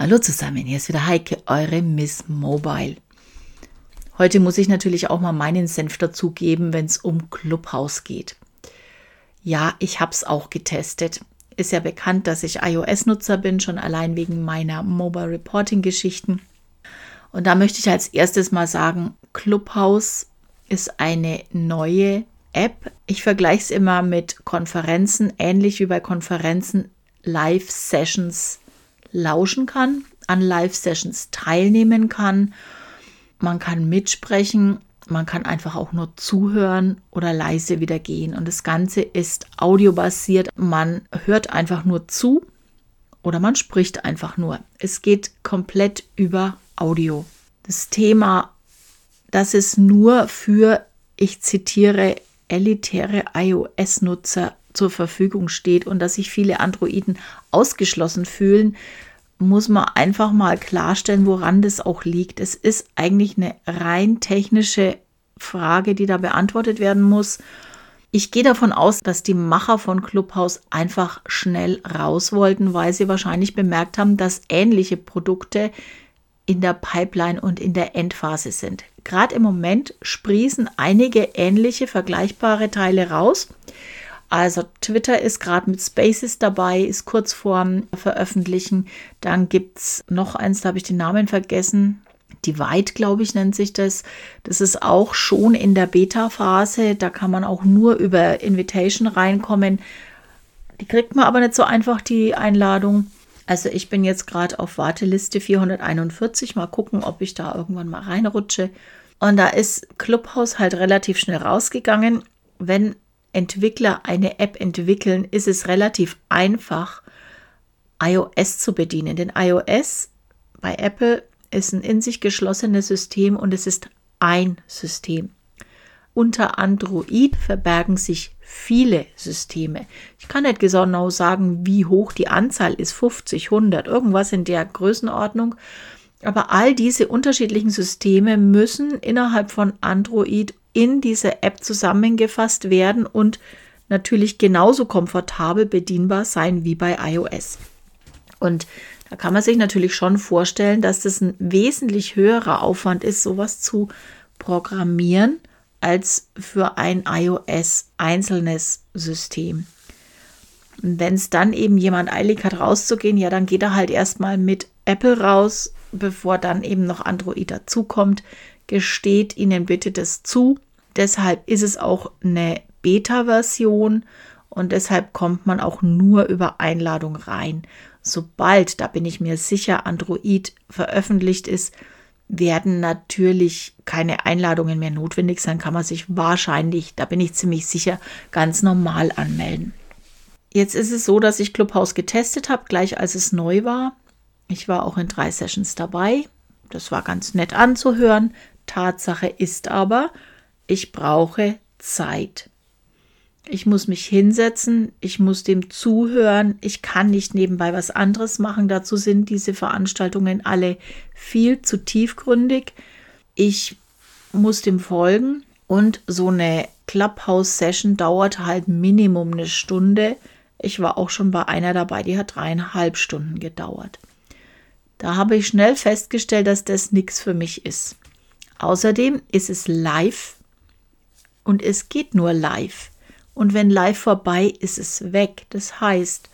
Hallo zusammen, hier ist wieder Heike, eure Miss Mobile. Heute muss ich natürlich auch mal meinen Senf dazugeben, wenn es um Clubhouse geht. Ja, ich habe es auch getestet. Ist ja bekannt, dass ich iOS-Nutzer bin, schon allein wegen meiner Mobile Reporting-Geschichten. Und da möchte ich als erstes mal sagen, Clubhouse ist eine neue App. Ich vergleiche es immer mit Konferenzen, ähnlich wie bei Konferenzen Live-Sessions lauschen kann, an Live-Sessions teilnehmen kann. Man kann mitsprechen, man kann einfach auch nur zuhören oder leise wieder gehen. Und das Ganze ist audiobasiert. Man hört einfach nur zu oder man spricht einfach nur. Es geht komplett über Audio. Das Thema, das ist nur für, ich zitiere, elitäre iOS-Nutzer zur Verfügung steht und dass sich viele Androiden ausgeschlossen fühlen, muss man einfach mal klarstellen, woran das auch liegt. Es ist eigentlich eine rein technische Frage, die da beantwortet werden muss. Ich gehe davon aus, dass die Macher von Clubhouse einfach schnell raus wollten, weil sie wahrscheinlich bemerkt haben, dass ähnliche Produkte in der Pipeline und in der Endphase sind. Gerade im Moment sprießen einige ähnliche, vergleichbare Teile raus. Also Twitter ist gerade mit Spaces dabei, ist kurz vorm Veröffentlichen. Dann gibt es noch eins, da habe ich den Namen vergessen. Divide, glaube ich, nennt sich das. Das ist auch schon in der Beta-Phase. Da kann man auch nur über Invitation reinkommen. Die kriegt man aber nicht so einfach, die Einladung. Also ich bin jetzt gerade auf Warteliste 441. Mal gucken, ob ich da irgendwann mal reinrutsche. Und da ist Clubhouse halt relativ schnell rausgegangen. Wenn Entwickler eine App entwickeln, ist es relativ einfach, iOS zu bedienen. Denn iOS bei Apple ist ein in sich geschlossenes System und es ist ein System. Unter Android verbergen sich viele Systeme. Ich kann nicht genau sagen, wie hoch die Anzahl ist, 50, 100, irgendwas in der Größenordnung. Aber all diese unterschiedlichen Systeme müssen innerhalb von Android in diese App zusammengefasst werden und natürlich genauso komfortabel bedienbar sein wie bei iOS. Und da kann man sich natürlich schon vorstellen, dass das ein wesentlich höherer Aufwand ist, sowas zu programmieren, als für ein iOS einzelnes System. Wenn es dann eben jemand eilig hat, rauszugehen, ja, dann geht er halt erstmal mit Apple raus, bevor dann eben noch Android dazukommt gesteht ihnen bitte das zu. Deshalb ist es auch eine Beta-Version und deshalb kommt man auch nur über Einladung rein. Sobald, da bin ich mir sicher, Android veröffentlicht ist, werden natürlich keine Einladungen mehr notwendig sein, kann man sich wahrscheinlich, da bin ich ziemlich sicher, ganz normal anmelden. Jetzt ist es so, dass ich Clubhouse getestet habe, gleich als es neu war. Ich war auch in drei Sessions dabei. Das war ganz nett anzuhören. Tatsache ist aber, ich brauche Zeit. Ich muss mich hinsetzen, ich muss dem zuhören, ich kann nicht nebenbei was anderes machen. Dazu sind diese Veranstaltungen alle viel zu tiefgründig. Ich muss dem folgen und so eine Clubhouse-Session dauert halt Minimum eine Stunde. Ich war auch schon bei einer dabei, die hat dreieinhalb Stunden gedauert. Da habe ich schnell festgestellt, dass das nichts für mich ist. Außerdem ist es live und es geht nur live. Und wenn live vorbei ist es weg. Das heißt,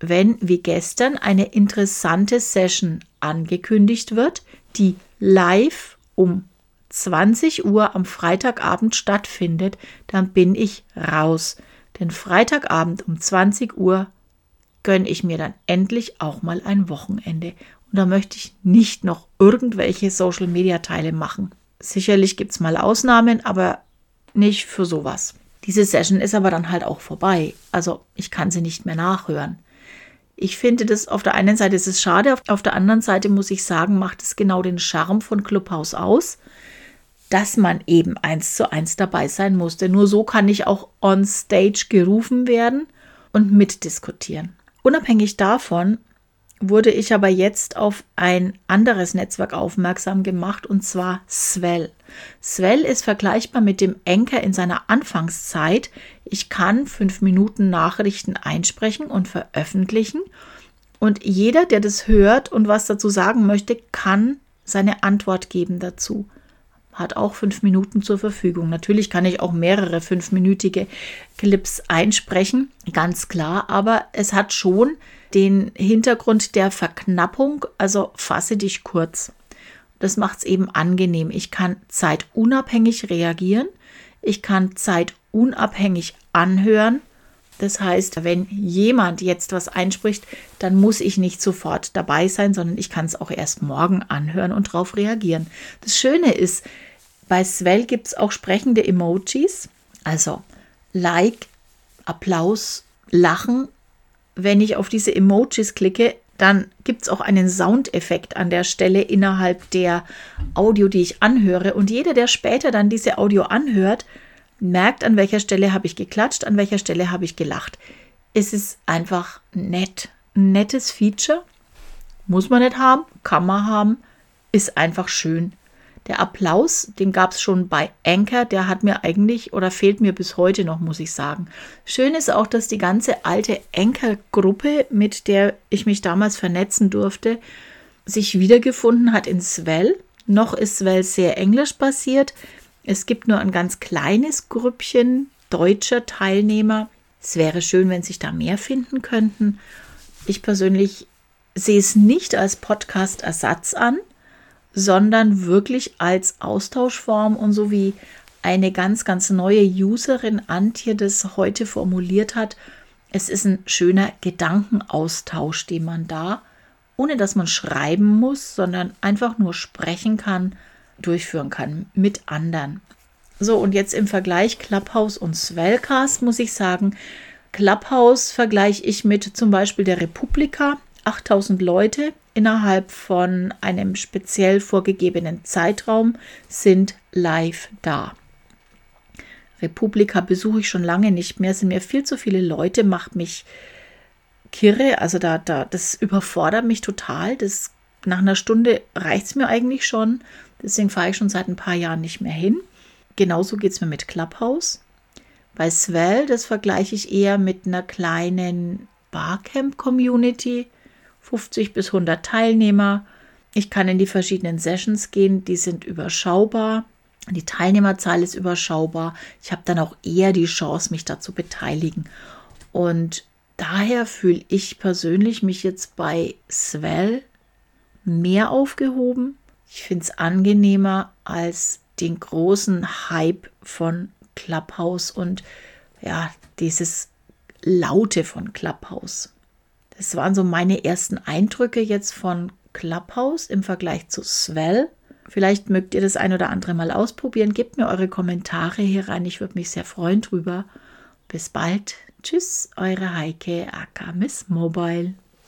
wenn wie gestern eine interessante Session angekündigt wird, die live um 20 Uhr am Freitagabend stattfindet, dann bin ich raus. Denn Freitagabend um 20 Uhr gönne ich mir dann endlich auch mal ein Wochenende. Und da möchte ich nicht noch irgendwelche Social-Media-Teile machen. Sicherlich gibt es mal Ausnahmen, aber nicht für sowas. Diese Session ist aber dann halt auch vorbei. Also ich kann sie nicht mehr nachhören. Ich finde das auf der einen Seite ist es schade, auf der anderen Seite muss ich sagen, macht es genau den Charme von Clubhouse aus, dass man eben eins zu eins dabei sein musste. Nur so kann ich auch on stage gerufen werden und mitdiskutieren. Unabhängig davon wurde ich aber jetzt auf ein anderes Netzwerk aufmerksam gemacht und zwar Swell. Swell ist vergleichbar mit dem Anchor in seiner Anfangszeit. Ich kann fünf Minuten Nachrichten einsprechen und veröffentlichen Und jeder, der das hört und was dazu sagen möchte, kann seine Antwort geben dazu. Hat auch fünf Minuten zur Verfügung. Natürlich kann ich auch mehrere fünfminütige Clips einsprechen, ganz klar, aber es hat schon den Hintergrund der Verknappung, also fasse dich kurz. Das macht es eben angenehm. Ich kann zeitunabhängig reagieren, ich kann zeitunabhängig anhören das heißt, wenn jemand jetzt was einspricht, dann muss ich nicht sofort dabei sein, sondern ich kann es auch erst morgen anhören und darauf reagieren. Das Schöne ist, bei Swell gibt es auch sprechende Emojis, also Like, Applaus, Lachen. Wenn ich auf diese Emojis klicke, dann gibt es auch einen Soundeffekt an der Stelle innerhalb der Audio, die ich anhöre. Und jeder, der später dann diese Audio anhört, merkt, an welcher Stelle habe ich geklatscht, an welcher Stelle habe ich gelacht. Es ist einfach nett. Ein nettes Feature. Muss man nicht haben, kann man haben, ist einfach schön. Der Applaus, den gab es schon bei Anchor, der hat mir eigentlich oder fehlt mir bis heute noch, muss ich sagen. Schön ist auch, dass die ganze alte Anchor-Gruppe, mit der ich mich damals vernetzen durfte, sich wiedergefunden hat in Swell. Noch ist Swell sehr englisch basiert. Es gibt nur ein ganz kleines Grüppchen deutscher Teilnehmer. Es wäre schön, wenn sich da mehr finden könnten. Ich persönlich sehe es nicht als Podcast-Ersatz an, sondern wirklich als Austauschform und so wie eine ganz, ganz neue Userin Antje das heute formuliert hat, es ist ein schöner Gedankenaustausch, den man da, ohne dass man schreiben muss, sondern einfach nur sprechen kann, durchführen kann mit anderen. So, und jetzt im Vergleich Clubhouse und Swellcast muss ich sagen, Clubhouse vergleiche ich mit zum Beispiel der Republika. 8000 Leute innerhalb von einem speziell vorgegebenen Zeitraum sind live da. Republika besuche ich schon lange nicht mehr, sind mir viel zu viele Leute, macht mich kirre, also da, da, das überfordert mich total. Das, nach einer Stunde reicht es mir eigentlich schon. Deswegen fahre ich schon seit ein paar Jahren nicht mehr hin. Genauso geht es mir mit Clubhouse. Bei Swell, das vergleiche ich eher mit einer kleinen Barcamp-Community. 50 bis 100 Teilnehmer. Ich kann in die verschiedenen Sessions gehen, die sind überschaubar. Die Teilnehmerzahl ist überschaubar. Ich habe dann auch eher die Chance, mich da zu beteiligen. Und daher fühle ich persönlich mich jetzt bei Swell mehr aufgehoben ich finde es angenehmer als den großen Hype von Clubhouse und ja, dieses Laute von Clubhouse. Das waren so meine ersten Eindrücke jetzt von Clubhouse im Vergleich zu Swell. Vielleicht mögt ihr das ein oder andere mal ausprobieren. Gebt mir eure Kommentare hier rein. Ich würde mich sehr freuen drüber. Bis bald. Tschüss, eure Heike, aka Miss Mobile.